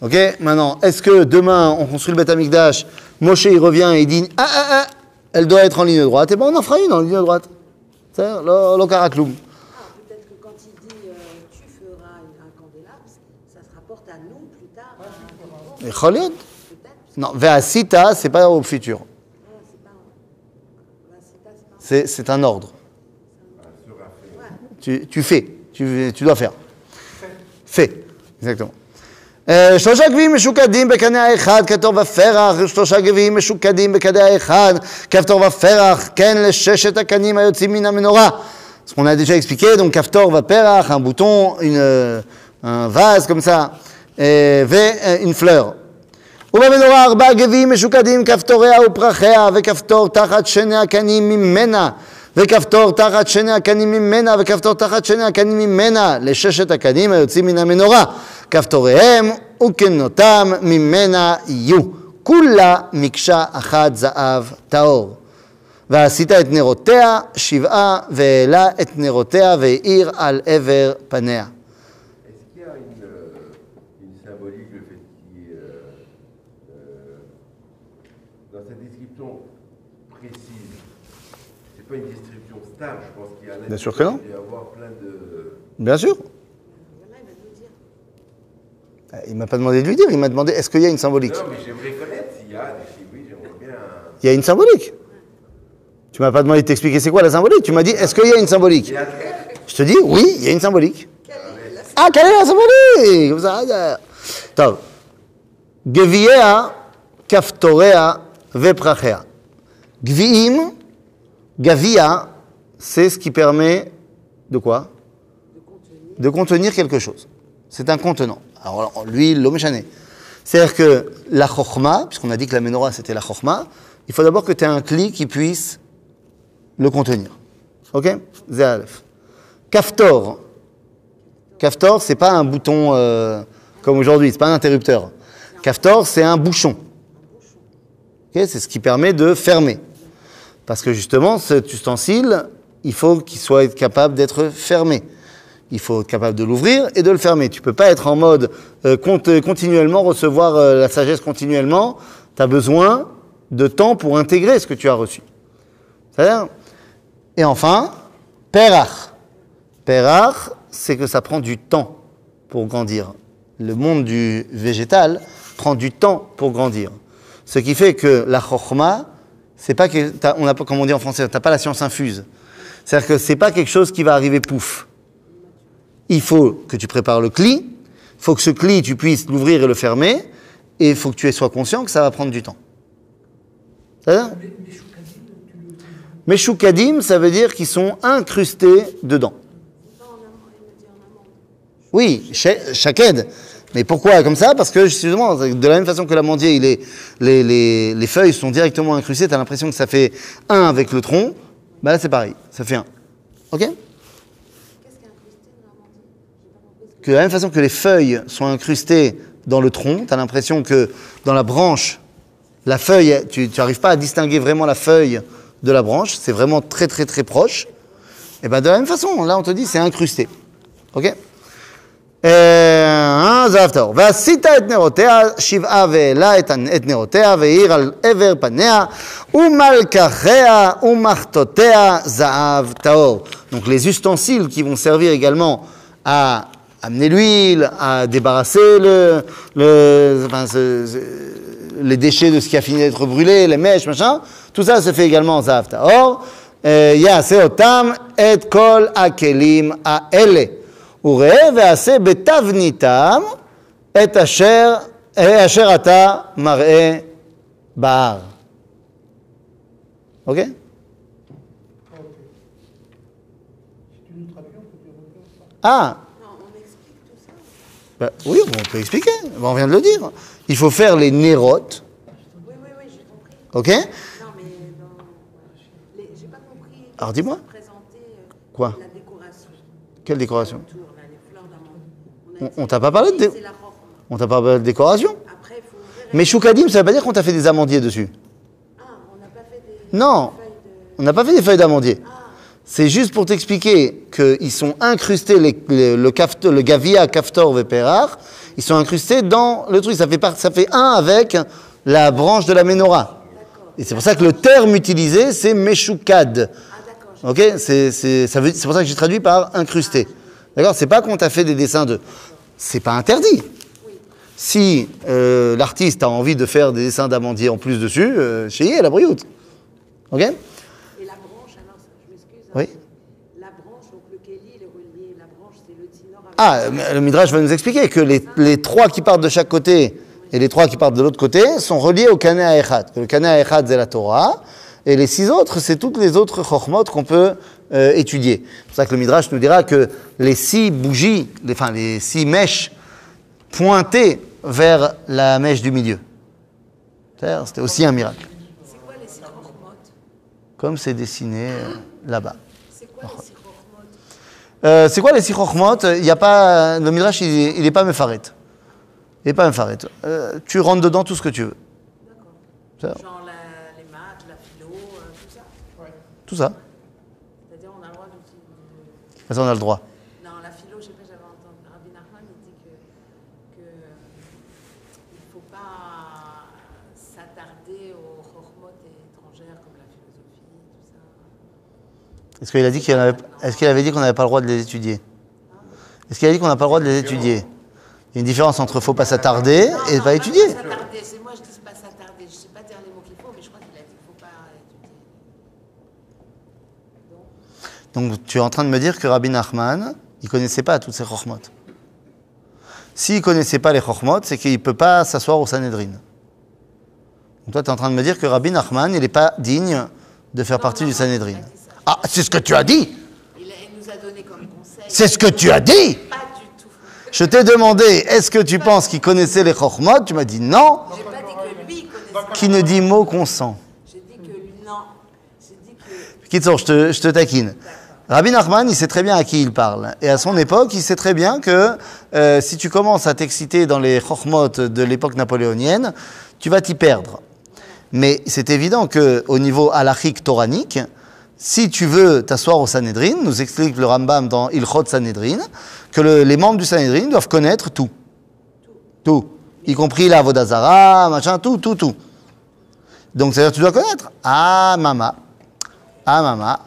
Speaker 1: Ok Maintenant, est-ce que demain, on construit le Beth Amikdash, Moshe il revient et il dit Ah, ah, ah, elle doit être en ligne droite, et ben on en fera une en ligne droite. C'est karakloum.
Speaker 2: Ah, peut-être que quand il dit euh, tu feras une- un candélabre, ça se rapporte à nous plus tard. à-
Speaker 1: Et Choliot
Speaker 2: Peut-être.
Speaker 1: Non, Ve'asita, c'est pas au futur.
Speaker 2: Ah, c'est pas.
Speaker 1: C'est c'est un ordre. Tu, tu fais, tu, tu dois faire. Fais, exactement. אה, שלושה גביעים משוקדים בקנה האחד כתוב בפרח, שלושה גביעים משוקדים בקנה האחד כפתור ופרח, כן לששת הקנים היוצאים מן המנורה. Ce qu'on a déjà expliqué, donc כפתור ופרח, un bouton, une, euh, un vase comme ça, ואune fleur. ובמנורה ארבעה גביעים משוקדים כפתוריה ופרחיה וכפתור תחת שני הקנים ממנה וכפתור תחת שני הקנים ממנה וכפתור תחת שני הקנים ממנה לששת הקנים היוצאים מן המנורה. כפתוריהם וכנותם ממנה יהיו. כולה מקשה אחת זהב טהור. ועשית את נרותיה שבעה והעלה את נרותיה והאיר על עבר פניה
Speaker 5: précise. Ce pas une distribution stable, je pense qu'il y a
Speaker 1: Bien sûr que non. Bien sûr. Ah, il ne m'a pas demandé de lui dire, il m'a demandé est-ce qu'il y a une symbolique?
Speaker 5: Non, mais j'aimerais connaître s'il y a des oui, j'aimerais bien.
Speaker 1: Il y a une symbolique. Tu ne m'as pas demandé de t'expliquer c'est quoi la symbolique. Tu m'as dit est-ce qu'il y a une symbolique? Je te dis oui, il y a une symbolique. Ah, ah quelle est la symbolique? Comme ça. Ah, Tov. Geviea, kaftorea, veprachea. Gvi'im, Gavia, c'est ce qui permet de quoi? De contenir. quelque chose. C'est un contenant. Alors lui. C'est-à-dire que la Chochma, puisqu'on a dit que la menorah c'était la Chochma, il faut d'abord que tu aies un cli qui puisse le contenir. Ok? Zéalef. Kaftor. Kaftor, c'est pas un bouton euh, comme aujourd'hui, c'est pas un interrupteur. Kaftor, c'est un bouchon. Okay c'est ce qui permet de fermer. Parce que justement, cet ustensile, il faut qu'il soit capable d'être fermé. Il faut être capable de l'ouvrir et de le fermer. Tu peux pas être en mode euh, cont- continuellement recevoir euh, la sagesse continuellement. Tu as besoin de temps pour intégrer ce que tu as reçu. Et enfin, perach. Perach, c'est que ça prend du temps pour grandir. Le monde du végétal prend du temps pour grandir. Ce qui fait que la chokhma, c'est pas que a comme on dit en français, t'as pas la science infuse. C'est-à-dire que c'est pas quelque chose qui va arriver pouf. Il faut que tu prépares le cli, faut que ce cli tu puisses l'ouvrir et le fermer, et il faut que tu sois conscient que ça va prendre du temps. C'est-à-dire. Meshukadim, ça veut dire qu'ils sont incrustés dedans. Oui, cha- shaked. Mais pourquoi comme ça? Parce que justement, de la même façon que l'amandier, les, les, les feuilles sont directement incrustées, tu as l'impression que ça fait un avec le tronc. Bah là, c'est pareil, ça fait un. Ok? Que de la même façon que les feuilles sont incrustées dans le tronc, tu as l'impression que dans la branche, la feuille, tu n'arrives pas à distinguer vraiment la feuille de la branche, c'est vraiment très très très proche. Et bien de la même façon, là on te dit c'est incrusté. Ok? אה, זה הפטור. ועשית את נרותיה שבעה והעלה את את נרותיה והאיר על עבר פניה ומלקחיה ומחטותיה זהב טהור. Donc les ustensiles qui vont servir également à amener l'huile, à débarrasser le, le, enfin, ce- ce- les déchets de ce qui a fini d'être brûlé, les mèches, machin, tout ça se fait également en זהב טהור. אה, יעשה אותם את כל הכלים האלה. וראה ועשה בתבניתם את אשר, אה, אשר אתה מראה בהר. אוקיי?
Speaker 4: C'est une traduction que tu regardes.
Speaker 1: Ah
Speaker 2: Non, on explique tout ça.
Speaker 1: bah, Oui, bon, on peut expliquer. Bon, on vient de le dire. Il faut faire les nérotes.
Speaker 2: Oui, oui, oui, j'ai compris.
Speaker 1: Ok
Speaker 2: Non, mais dans. les- J'ai pas compris.
Speaker 1: Alors, dis-moi.
Speaker 2: Présenter euh,
Speaker 1: Quoi
Speaker 2: la décoration.
Speaker 1: Quelle décoration
Speaker 2: Autour,
Speaker 1: On- t'a pas parlé de dé-. On t'a pas parlé de décoration
Speaker 2: Après, faut.
Speaker 1: Mais choukadim, ça veut pas dire qu'on t'a fait des amandiers dessus.
Speaker 2: Ah, on n'a pas fait des.
Speaker 1: Non.
Speaker 2: de-
Speaker 1: On n'a pas fait des feuilles d'amandier. C'est juste pour t'expliquer qu'ils sont incrustés, les- les- le, gavia, kaftor, veperar, ils sont incrustés dans le truc. Ça fait, part- ça fait un avec la branche de la menorah. Et c'est pour ça que le terme utilisé, c'est meshukad.
Speaker 2: Ah,
Speaker 1: Ok c'est, pour ça que j'ai traduit par incrusté. D'accord C'est pas qu'on t'a fait des dessins de. C'est pas interdit. Si euh, l'artiste a envie de faire des dessins d'amandier en plus dessus, euh, chez la brioute. Ok?
Speaker 2: Et la branche, alors,
Speaker 1: Oui.
Speaker 2: La branche, donc le Kéli, il est relié. La branche, c'est le Tinor avec
Speaker 1: Ah, le Midrash va nous expliquer que les, les trois qui partent de chaque côté et les trois qui partent de l'autre côté sont reliés au Kané à Echad. Que le Kané à Echad, c'est la Torah, et les six autres, c'est toutes les autres Chochmot qu'on peut euh, étudier. C'est pour ça que le Midrash nous dira que les six bougies, les, enfin les six mèches pointaient vers la mèche du milieu. C'était aussi un miracle.
Speaker 2: C'est quoi les Sichormot
Speaker 1: Comme c'est dessiné euh, là-bas.
Speaker 2: C'est quoi les Sichormot
Speaker 1: Euh, c'est quoi les six chokhmot Il y a pas le midrash, il, il est pas mefaret. Il est pas mefaret. Euh, tu rentres dedans tout ce que tu veux.
Speaker 2: Genre la- les maths, la philo, euh, tout ça?
Speaker 1: Tout ça.
Speaker 2: C'est-à-dire, on a le droit d'utiliser.
Speaker 1: Ça, on a le droit.
Speaker 2: Non, la philo, je sais pas, j'avais entendu Rabbi Nachman, il dit que, que euh, il faut pas s'attarder aux chormot étrangères comme la philosophie, tout ça.
Speaker 1: Est-ce qu'il a dit qu'il avait, est-ce qu'il avait dit qu'on n'avait pas le droit de les étudier? Est-ce qu'il a dit qu'on n'a pas le droit de les étudier? Il y a une différence entre faut pas s'attarder et pas étudier.
Speaker 2: s'attarder, c'est moi je dis pas s'attarder, je sais pas dire les mots qu'il faut, mais je crois qu'il a dit qu'il faut pas étudier.
Speaker 1: Donc tu es en train de me dire que Rabbi Nachman, il connaissait pas toutes ces chokhmot. S'il connaissait pas les chokhmot, c'est qu'il peut pas s'asseoir au Sanhedrin. Donc toi, tu es en train de me dire que Rabbi Nachman, il n'est pas digne de faire partie
Speaker 2: non,
Speaker 1: du Sanhedrin. Ah, c'est ce que tu as dit
Speaker 2: Il, a- il nous a donné comme conseil.
Speaker 1: C'est ce que tu as dit
Speaker 2: Pas du tout.
Speaker 1: Je t'ai demandé, est-ce que tu penses qu'il connaissait les chokhmot Tu m'as dit non,
Speaker 2: J'ai pas dit que lui connaissait.
Speaker 1: qui ne dit mot consent.
Speaker 2: J'ai dit que lui, non. J'ai dit que.
Speaker 1: Kitsour, je te, je te taquine. Rabbi Nachman, il sait très bien à qui il parle. Et à son époque, il sait très bien que euh, si tu commences à t'exciter dans les chokhmot de l'époque napoléonienne, tu vas t'y perdre. Mais c'est évident que au niveau halachique toranique, si tu veux t'asseoir au Sanhedrin, nous explique le Rambam dans Ilchot Sanhedrin, que le- les membres du Sanhedrin doivent connaître tout. Tout. Y compris la Vodazara, machin, tout, tout, tout. Donc, c'est-à-dire tu dois connaître. Ah, mama. Ah, mama.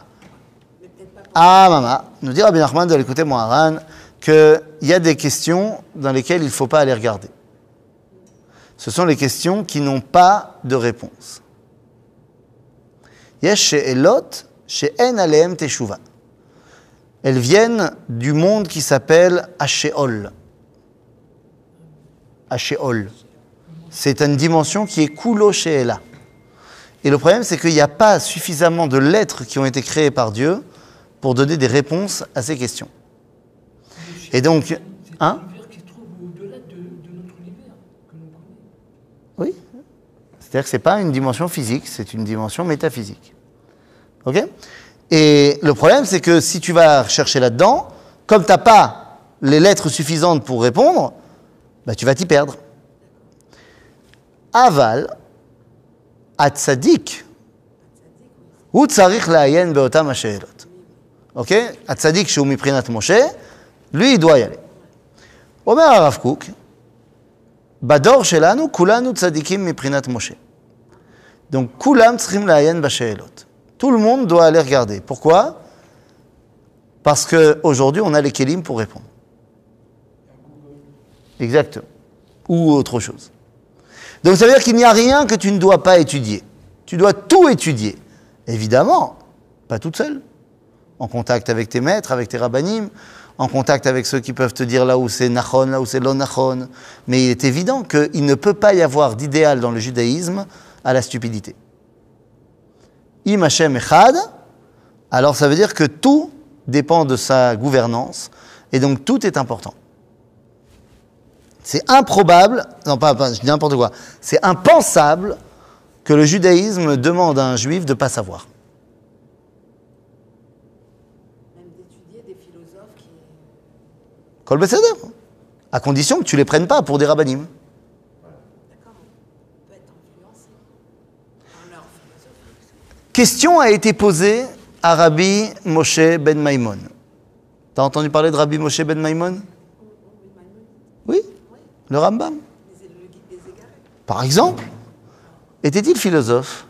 Speaker 1: Ah, mama. Nous dit Rabbi Nachman de l'écouter Moharan qu'il y a des questions dans lesquelles il ne faut pas aller regarder. Ce sont les questions qui n'ont pas de réponse. Yesh she'elot she'en aleem teshuva. Elles viennent du monde qui s'appelle Ashéol. Ashéol. C'est une dimension qui est kulo she'ela. Et le problème, c'est qu'il n'y a pas suffisamment de lettres qui ont été créées par Dieu pour donner des réponses à ces questions. Et donc, hein Oui. C'est-à-dire que ce n'est pas une dimension physique, c'est une dimension métaphysique. OK? Et le problème, c'est que si tu vas chercher là-dedans, comme tu n'as pas les lettres suffisantes pour répondre, bah, tu vas t'y perdre. Aval, atzadik, ou tsarich la'ayen beotam אוקיי? הצדיק שהוא מבחינת משה, lui, il doit y aller. אומר הרב קוק, בדור שלנו כולנו צדיקים מבחינת משה. Donc כולם צריכים לעיין בשאלות. Tout le monde doit aller regarder. Pourquoi Parce qu'aujourd'hui, on a les kélim pour répondre. Exactement. Ou autre chose. Donc ça veut dire qu'il n'y a rien que tu ne dois pas étudier. Tu dois tout étudier. Évidemment, pas toute seule. En contact avec tes maîtres, avec tes rabbinim, en contact avec ceux qui peuvent te dire là où c'est nachon, là où c'est lo nachon. Mais il est évident qu'il ne peut pas y avoir d'idéal dans le judaïsme à la stupidité. Im Hashem echad, alors ça veut dire que tout dépend de sa gouvernance, et donc tout est important. C'est improbable, non pas, pas, je dis n'importe quoi, c'est impensable que le judaïsme demande à un juif de ne pas savoir.
Speaker 2: Même d'étudier des philosophes qui.
Speaker 1: Kol beseder, à condition que tu les prennes pas pour des rabbinim. Question a été posée à Rabbi Moshe ben Maimon. T'as entendu parler de Rabbi Moshe ben Maimon? Oui, le Rambam. Par exemple, était-il philosophe?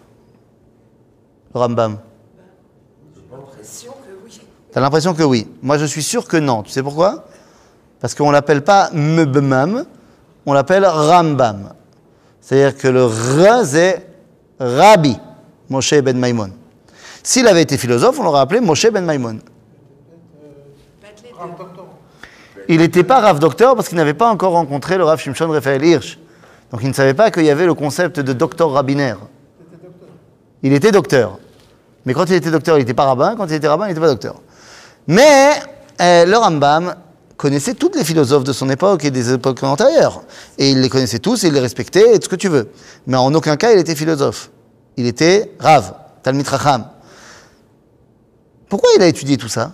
Speaker 1: Le Rambam
Speaker 2: L'impression que oui.
Speaker 1: T'as l'impression que oui. Moi, je suis sûr que non. Tu sais pourquoi? Parce qu'on l'appelle pas Mbemam, on l'appelle Rambam. C'est-à-dire que le R, c'est Rabbi Moshe ben Maimon. S'il avait été philosophe, on l'aurait appelé Moshe Ben Maimon. Il n'était pas Rav Docteur parce qu'il n'avait pas encore rencontré le Rav Shimshon Raphaël Hirsch. Donc il ne savait pas qu'il y avait le concept de docteur rabbinaire. Il était docteur. Mais quand il était docteur, il n'était pas rabbin. Quand il était rabbin, il n'était pas docteur. Mais euh, le Rambam connaissait toutes les philosophes de son époque et des époques antérieures. Et il les connaissait tous et il les respectait et tout ce que tu veux. Mais en aucun cas, il était philosophe. Il était Rav, Talmid Racham. Pourquoi il a étudié tout ça?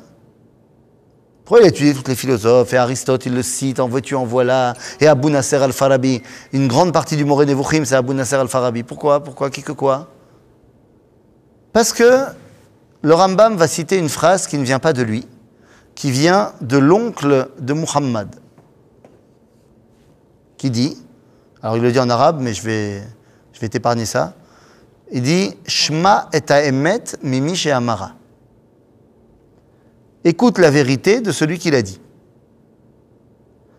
Speaker 1: Pourquoi il a étudié toutes les philosophes? Et Aristote, il le cite, en veux-tu, en voilà. Et Abu Nasser al-Farabi. Une grande partie du Moré Nevuchim, c'est Abu Nasser al-Farabi. Pourquoi? Pourquoi? Qui que quoi? Parce que le Rambam va citer une phrase qui ne vient pas de lui, qui vient de l'oncle de Muhammad, qui dit, alors il le dit en arabe, mais je vais, je vais t'épargner ça, il dit Shma et ha'emet mimi she'amara. Écoute la vérité de celui qui l'a dit.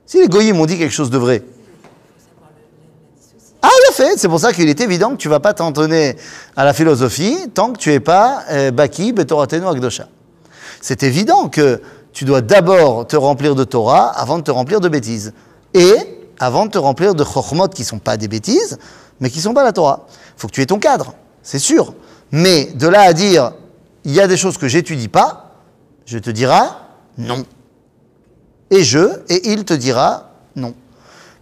Speaker 1: Si les goyim ont dit quelque chose de vrai, ah, a fait. C'est pour ça qu'il est évident que tu vas pas t'entonner à la philosophie tant que tu n'es pas euh, Baki, Betoratenu, Akdosha. C'est évident que tu dois d'abord te remplir de Torah avant de te remplir de bêtises. Et avant de te remplir de Chochmot qui sont pas des bêtises, mais qui sont pas la Torah. faut que tu aies ton cadre, c'est sûr. Mais de là à dire, il y a des choses que j'étudie pas, je te dira non. Et je, et il te dira non.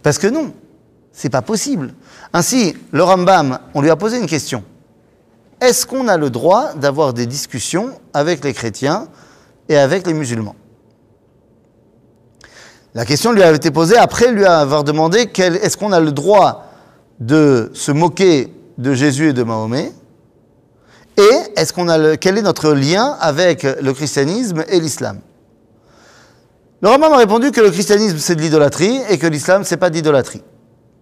Speaker 1: Parce que non, c'est pas possible. Ainsi, le Rambam, on lui a posé une question. Est-ce qu'on a le droit d'avoir des discussions avec les chrétiens et avec les musulmans? La question lui a été posée après lui avoir demandé est-ce qu'on a le droit de se moquer de Jésus et de Mahomet? Et quel est notre lien avec le christianisme et l'islam? Le Rambam a répondu que le christianisme c'est de l'idolâtrie et que l'islam c'est pas d'idolâtrie.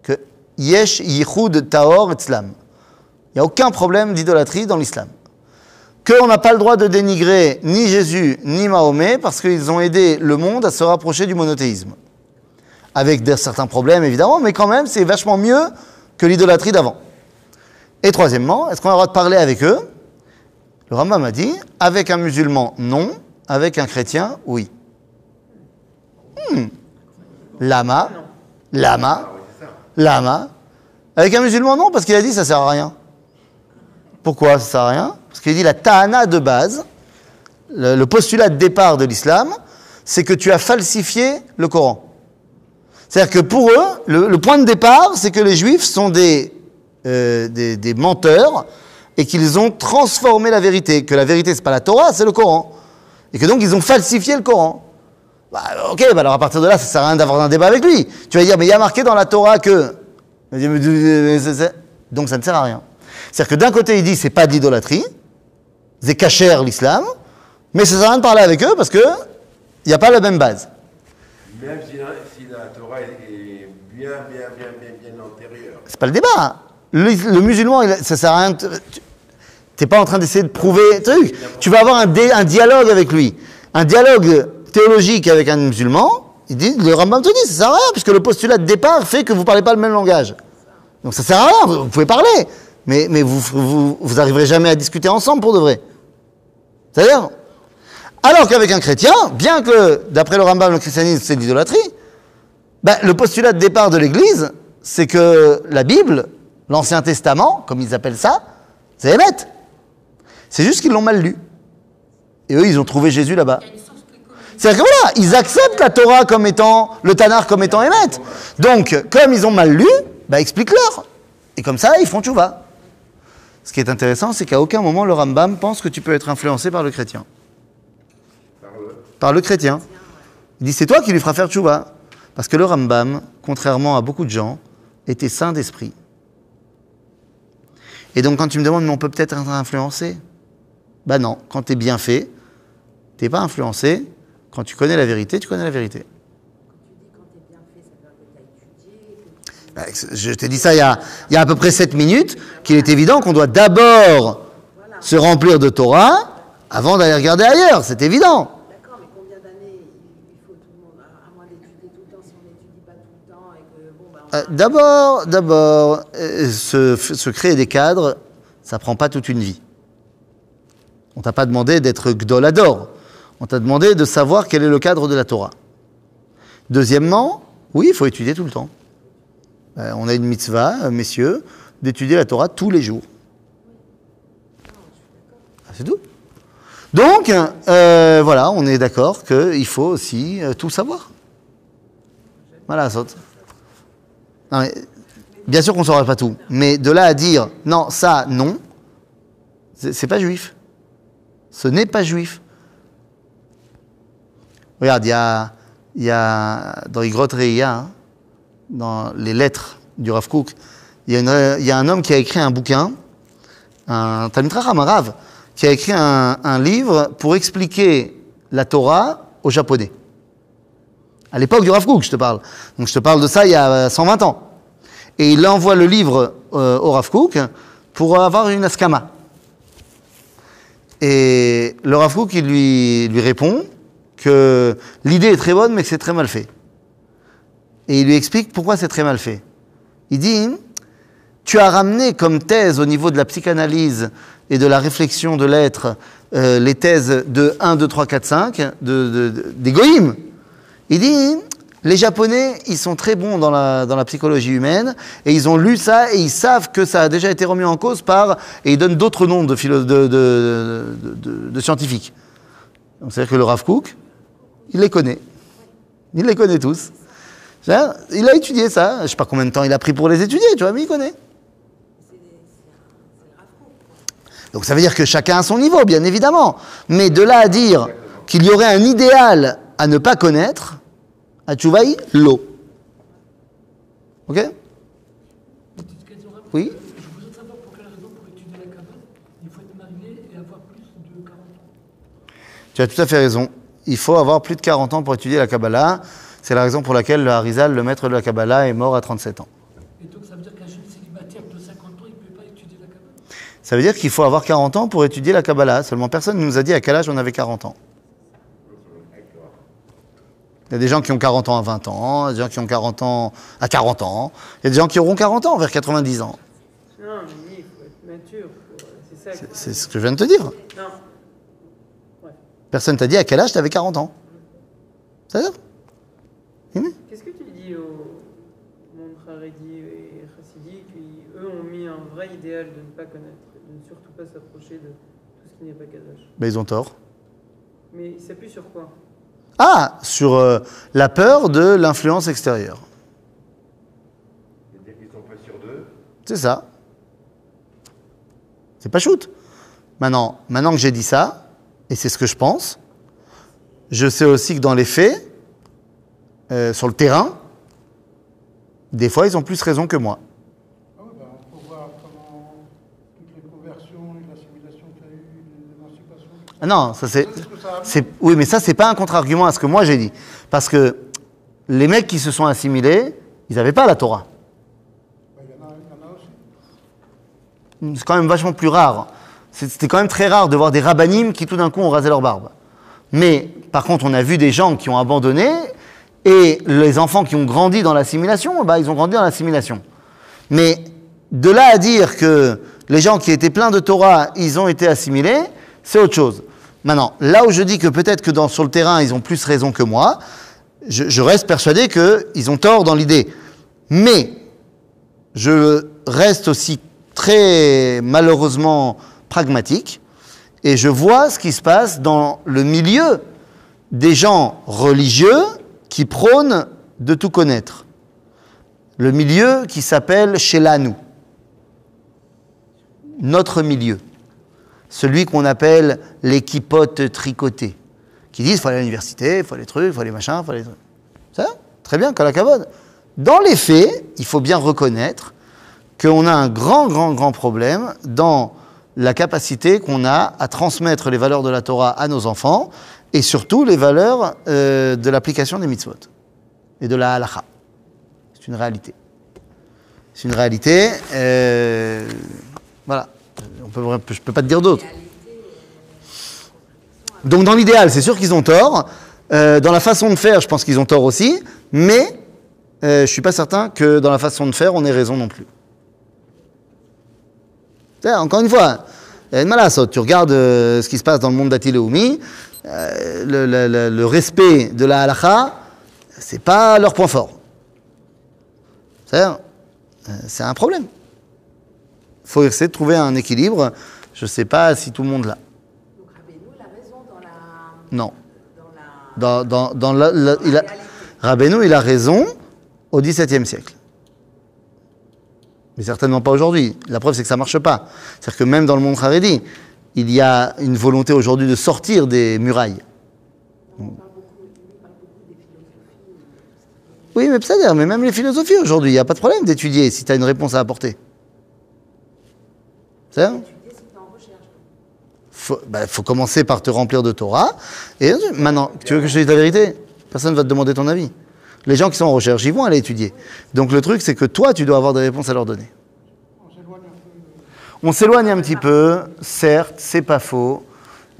Speaker 1: Que yesh yichud taor islam. Il n'y a aucun problème d'idolâtrie dans l'islam. Qu'on n'a pas le droit de dénigrer ni Jésus ni Mahomet parce qu'ils ont aidé le monde à se rapprocher du monothéisme. Avec certains problèmes évidemment, mais quand même c'est vachement mieux que l'idolâtrie d'avant. Et troisièmement, est-ce qu'on a le droit de parler avec eux? Le Rambam a dit, avec un musulman, non, avec un chrétien, oui. Hmm. Lama, lama, lama. Avec un musulman, non, parce qu'il a dit ça sert à rien. Pourquoi ça sert à rien? Qu'il dit la ta'ana de base, le, postulat de départ de l'islam, c'est que tu as falsifié le Coran. C'est-à-dire que pour eux, le, point de départ, c'est que les juifs sont des, euh, des, des menteurs et qu'ils ont transformé la vérité. Que la vérité, c'est pas la Torah, c'est le Coran. Et que donc, ils ont falsifié le Coran. Bah, ok, bah alors à partir de là, ça sert à rien d'avoir un débat avec lui. Tu vas dire, mais il y a marqué dans la Torah que. Donc ça ne sert à rien. C'est-à-dire que d'un côté, il dit, c'est pas d'idolâtrie, c'est cachère l'islam, mais ça sert à rien de parler avec eux parce que il n'y a pas la même base.
Speaker 5: Même si la, si la Torah est bien, bien, bien, bien, bien antérieure.
Speaker 1: C'est pas le débat. Le, le musulman, il- ça sert à rien. tu- T'es pas en train d'essayer de prouver truc. Tu vas avoir un, dé- un dialogue avec lui, un dialogue théologique avec un musulman. Il dit, le Rambam te dit, ça sert à rien puisque le postulat de départ fait que vous parlez pas le même langage. Donc ça sert à rien. Vous pouvez parler, mais, vous, vous, vous arriverez jamais à discuter ensemble pour de vrai. C'est-à-dire, alors qu'avec un chrétien, bien que d'après le Rambam le christianisme c'est l'idolâtrie, ben, le postulat de départ de l'Église, c'est que la Bible, l'Ancien Testament, comme ils appellent ça, c'est Hémet. C'est juste qu'ils l'ont mal lu. Et eux, ils ont trouvé Jésus là-bas. C'est-à-dire que voilà, ils acceptent la Torah comme étant, le Tanar comme étant Hémet. Donc, comme ils ont mal lu, bah, explique-leur. Et comme ça, ils font tchouva. Ce qui est intéressant, c'est qu'à aucun moment le Rambam pense que tu peux être influencé par le chrétien. Par le chrétien. Il dit, c'est toi qui lui feras faire tchouva. Parce que le Rambam, contrairement à beaucoup de gens, était saint d'esprit. Et donc quand tu me demandes, mais on peut peut-être être influencé? Bah non, quand tu es bien fait, t'es pas influencé. Quand tu connais la vérité, tu connais la vérité. Je t'ai dit ça il y, a, il y a à peu près 7 minutes, qu'il est évident qu'on doit d'abord se remplir de Torah avant d'aller regarder ailleurs, c'est évident.
Speaker 2: D'accord, mais combien d'années il faut tout le monde, à à moins d'étudier tout le temps, si on n'étudie pas tout le temps et que bon, bah, on
Speaker 1: Euh, D'abord, d'abord, euh, se, se créer des cadres, ça prend pas toute une vie. On t'a pas demandé d'être Gdolador. On t'a demandé de savoir quel est le cadre de la Torah. Deuxièmement, oui, il faut étudier tout le temps. Euh, on a une mitzvah, euh, messieurs, d'étudier la Torah tous les jours. Ah, C'est tout. Donc, euh, voilà, on est d'accord qu'il faut aussi tout savoir. Voilà, saute. Bien sûr qu'on ne saura pas tout, mais de là à dire non, ça, non, c'est pas juif. Ce n'est pas juif. Regarde, il y a, dans Igrot Reia, hein, dans les lettres du Rav Kook, il y, a un homme qui a écrit un bouquin, un Talmud Rav, qui a écrit un, livre pour expliquer la Torah aux Japonais. À l'époque du Rav Kook, je te parle. Donc je te parle de ça il y a 120 ans. Et il envoie le livre euh, au Rav Kook pour avoir une askama. Et le Rav Kook, il lui, lui répond que l'idée est très bonne, mais que c'est très mal fait. Et il lui explique pourquoi c'est très mal fait. Il dit, tu as ramené comme thèse au niveau de la psychanalyse et de la réflexion de l'être euh, les thèses de 1, 2, 3, 4, 5, de. Il dit, les Japonais, ils sont très bons dans la, dans la psychologie humaine, et ils ont lu ça, et ils savent que ça a déjà été remis en cause par, et ils donnent d'autres noms de, de, scientifiques. C'est-à-dire que le Rav Kook, il les connaît. Il les connaît tous. Il a étudié ça, je sais pas combien de temps il a pris pour les étudier, tu vois, mais il connaît. Donc ça veut dire que chacun a son niveau, bien évidemment. Mais de là à dire qu'il y aurait un idéal à ne pas connaître, à Tchouvaï, l'eau. Ok? Oui?
Speaker 3: Je voudrais savoir pour quelle raison, pour étudier la Kabbale, il faut être marié et avoir plus de 40 ans.
Speaker 1: Tu as tout à fait raison. Il faut avoir plus de 40 ans pour étudier la Kabbalah. C'est la raison pour laquelle le Harizal, le maître de la Kabbalah, est mort à 37 ans.
Speaker 3: Et donc ça veut dire qu'un jeune célibataire de 50 ans, il ne peut pas étudier la Kabbale
Speaker 1: Ça veut dire qu'il faut avoir 40 ans pour étudier la Kabbalah. Seulement personne ne nous a dit à quel âge on avait 40 ans. Il y a des gens qui ont 40 ans à 20 ans, des gens qui ont 40 ans à 40 ans, il y a des gens qui auront 40 ans vers 90 ans.
Speaker 6: Non, mais oui, il faut être mature. pour- C'est ça.
Speaker 1: C'est- ce que je viens de te dire.
Speaker 6: Non.
Speaker 1: Personne t'a dit à quel âge tu avais 40 ans. C'est ça?
Speaker 6: Qu'est-ce que tu dis aux monde Haredi et Chassidi qui, eux, ont mis un vrai idéal de ne pas connaître, de ne surtout pas s'approcher de tout ce qui n'est pas Kadash
Speaker 1: Ben, ils ont tort.
Speaker 6: Mais ils s'appuient sur quoi?
Speaker 1: Ah, sur euh, la peur de l'influence extérieure.
Speaker 5: C'est-à-dire qu'ils sont pas sûrs d'eux?
Speaker 1: C'est ça. C'est pas shoot. Maintenant, maintenant que j'ai dit ça, et c'est ce que je pense, je sais aussi que dans les faits, euh, sur le terrain, des fois, ils ont plus raison que moi.
Speaker 4: Ah oui, ben, on peut voir comment toutes les conversions et l'assimilation qu'il y a eu, l'émancipation.
Speaker 1: Ah non, ça c'est. C'est- Oui, mais ça, c'est pas un contre-argument à ce que moi j'ai dit. Parce que les mecs qui se sont assimilés, ils n'avaient pas la Torah. C'est quand même vachement plus rare. C'était quand même très rare de voir des rabbinim qui tout d'un coup ont rasé leur barbe. Mais par contre, on a vu des gens qui ont abandonné et les enfants qui ont grandi dans l'assimilation, bah, ils ont grandi dans l'assimilation. Mais de là à dire que les gens qui étaient pleins de Torah, ils ont été assimilés, c'est autre chose. Maintenant, là où je dis que peut-être que sur le terrain, ils ont plus raison que moi, je, je reste persuadé qu'ils ont tort dans l'idée. Mais je reste aussi très malheureusement pragmatique et je vois ce qui se passe dans le milieu des gens religieux qui prônent de tout connaître. Le milieu qui s'appelle Shelanu. Notre milieu. Celui qu'on appelle l'équipote tricotée. Qui disent, faut aller à l'université, il faut les trucs, il faut les machins, il faut les trucs. Ça Très bien, Kalakavod. Dans les faits, il faut bien reconnaître qu'on a un grand, grand, grand problème dans la capacité qu'on a à transmettre les valeurs de la Torah à nos enfants et surtout les valeurs euh, de l'application des mitzvot et de la halacha. C'est une réalité. C'est une réalité. euh, voilà. Je ne peux pas te dire d'autre. Donc dans l'idéal, c'est sûr qu'ils ont tort. Euh, dans la façon de faire, je pense qu'ils ont tort aussi. Mais je ne suis pas certain que dans la façon de faire, on ait raison non plus. Encore une fois. Tu regardes ce qui se passe dans le monde d'Atileoumi, euh, le, le- le- le respect de la halakha, c'est pas leur point fort. Euh, c'est un problème. Il faut essayer de trouver un équilibre. Je ne sais pas si tout le monde l'a.
Speaker 2: Donc Rabbeinu, il a raison dans la.
Speaker 1: Non.
Speaker 2: Dans la.
Speaker 1: Dans, dans, dans la- la- il a, Rabbeinu, il a raison au XVIIe siècle. Mais certainement pas aujourd'hui. La preuve, c'est que ça marche pas. C'est-à-dire que même dans le monde Haredi, il y a une volonté aujourd'hui de sortir des murailles. Oui, mais c'est-à-dire, mais même les philosophies aujourd'hui, il n'y a pas de problème d'étudier si tu as une réponse à apporter. C'est faut, bah, faut commencer par te remplir de Torah. Et maintenant, tu veux que je te dise la vérité? Personne ne va te demander ton avis. Les gens qui sont en recherche, ils vont aller étudier. Donc le truc, c'est que toi, tu dois avoir des réponses à leur donner. On s'éloigne un petit peu, certes, c'est pas faux.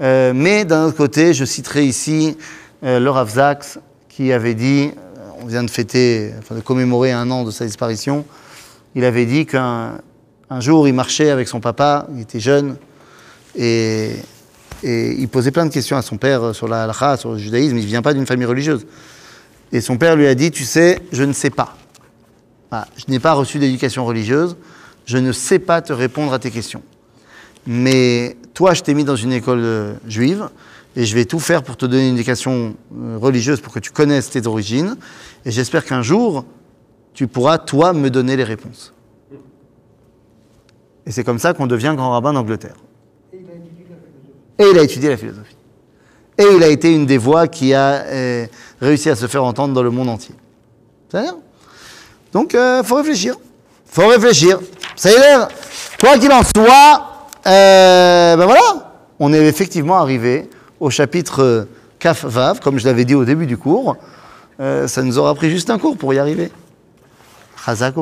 Speaker 1: Euh, mais d'un autre côté, je citerai ici euh, le Rav qui avait dit, euh, on vient de fêter, de commémorer un an de sa disparition, il avait dit qu'un un jour il marchait avec son papa, il était jeune, et, il posait plein de questions à son père sur la halakha, sur le judaïsme, il ne vient pas d'une famille religieuse. Et son père lui a dit, tu sais, je ne sais pas. Je n'ai pas reçu d'éducation religieuse, je ne sais pas te répondre à tes questions. Mais toi, je t'ai mis dans une école euh, juive et je vais tout faire pour te donner une éducation euh, religieuse pour que tu connaisses tes origines. Et j'espère qu'un jour, tu pourras, toi, me donner les réponses. Et c'est comme ça qu'on devient grand rabbin d'Angleterre. Et il a étudié la philosophie. Et il a été une des voix qui a euh, réussi à se faire entendre dans le monde entier. C'est-à-dire Donc, il faut réfléchir. Faut réfléchir. Ça y est. Quoi qu'il en soit, euh, ben voilà, on est effectivement arrivé au chapitre euh, Kaf Vav, comme je l'avais dit au début du cours. Euh, ça nous aura pris juste un cours pour y arriver. Chazak.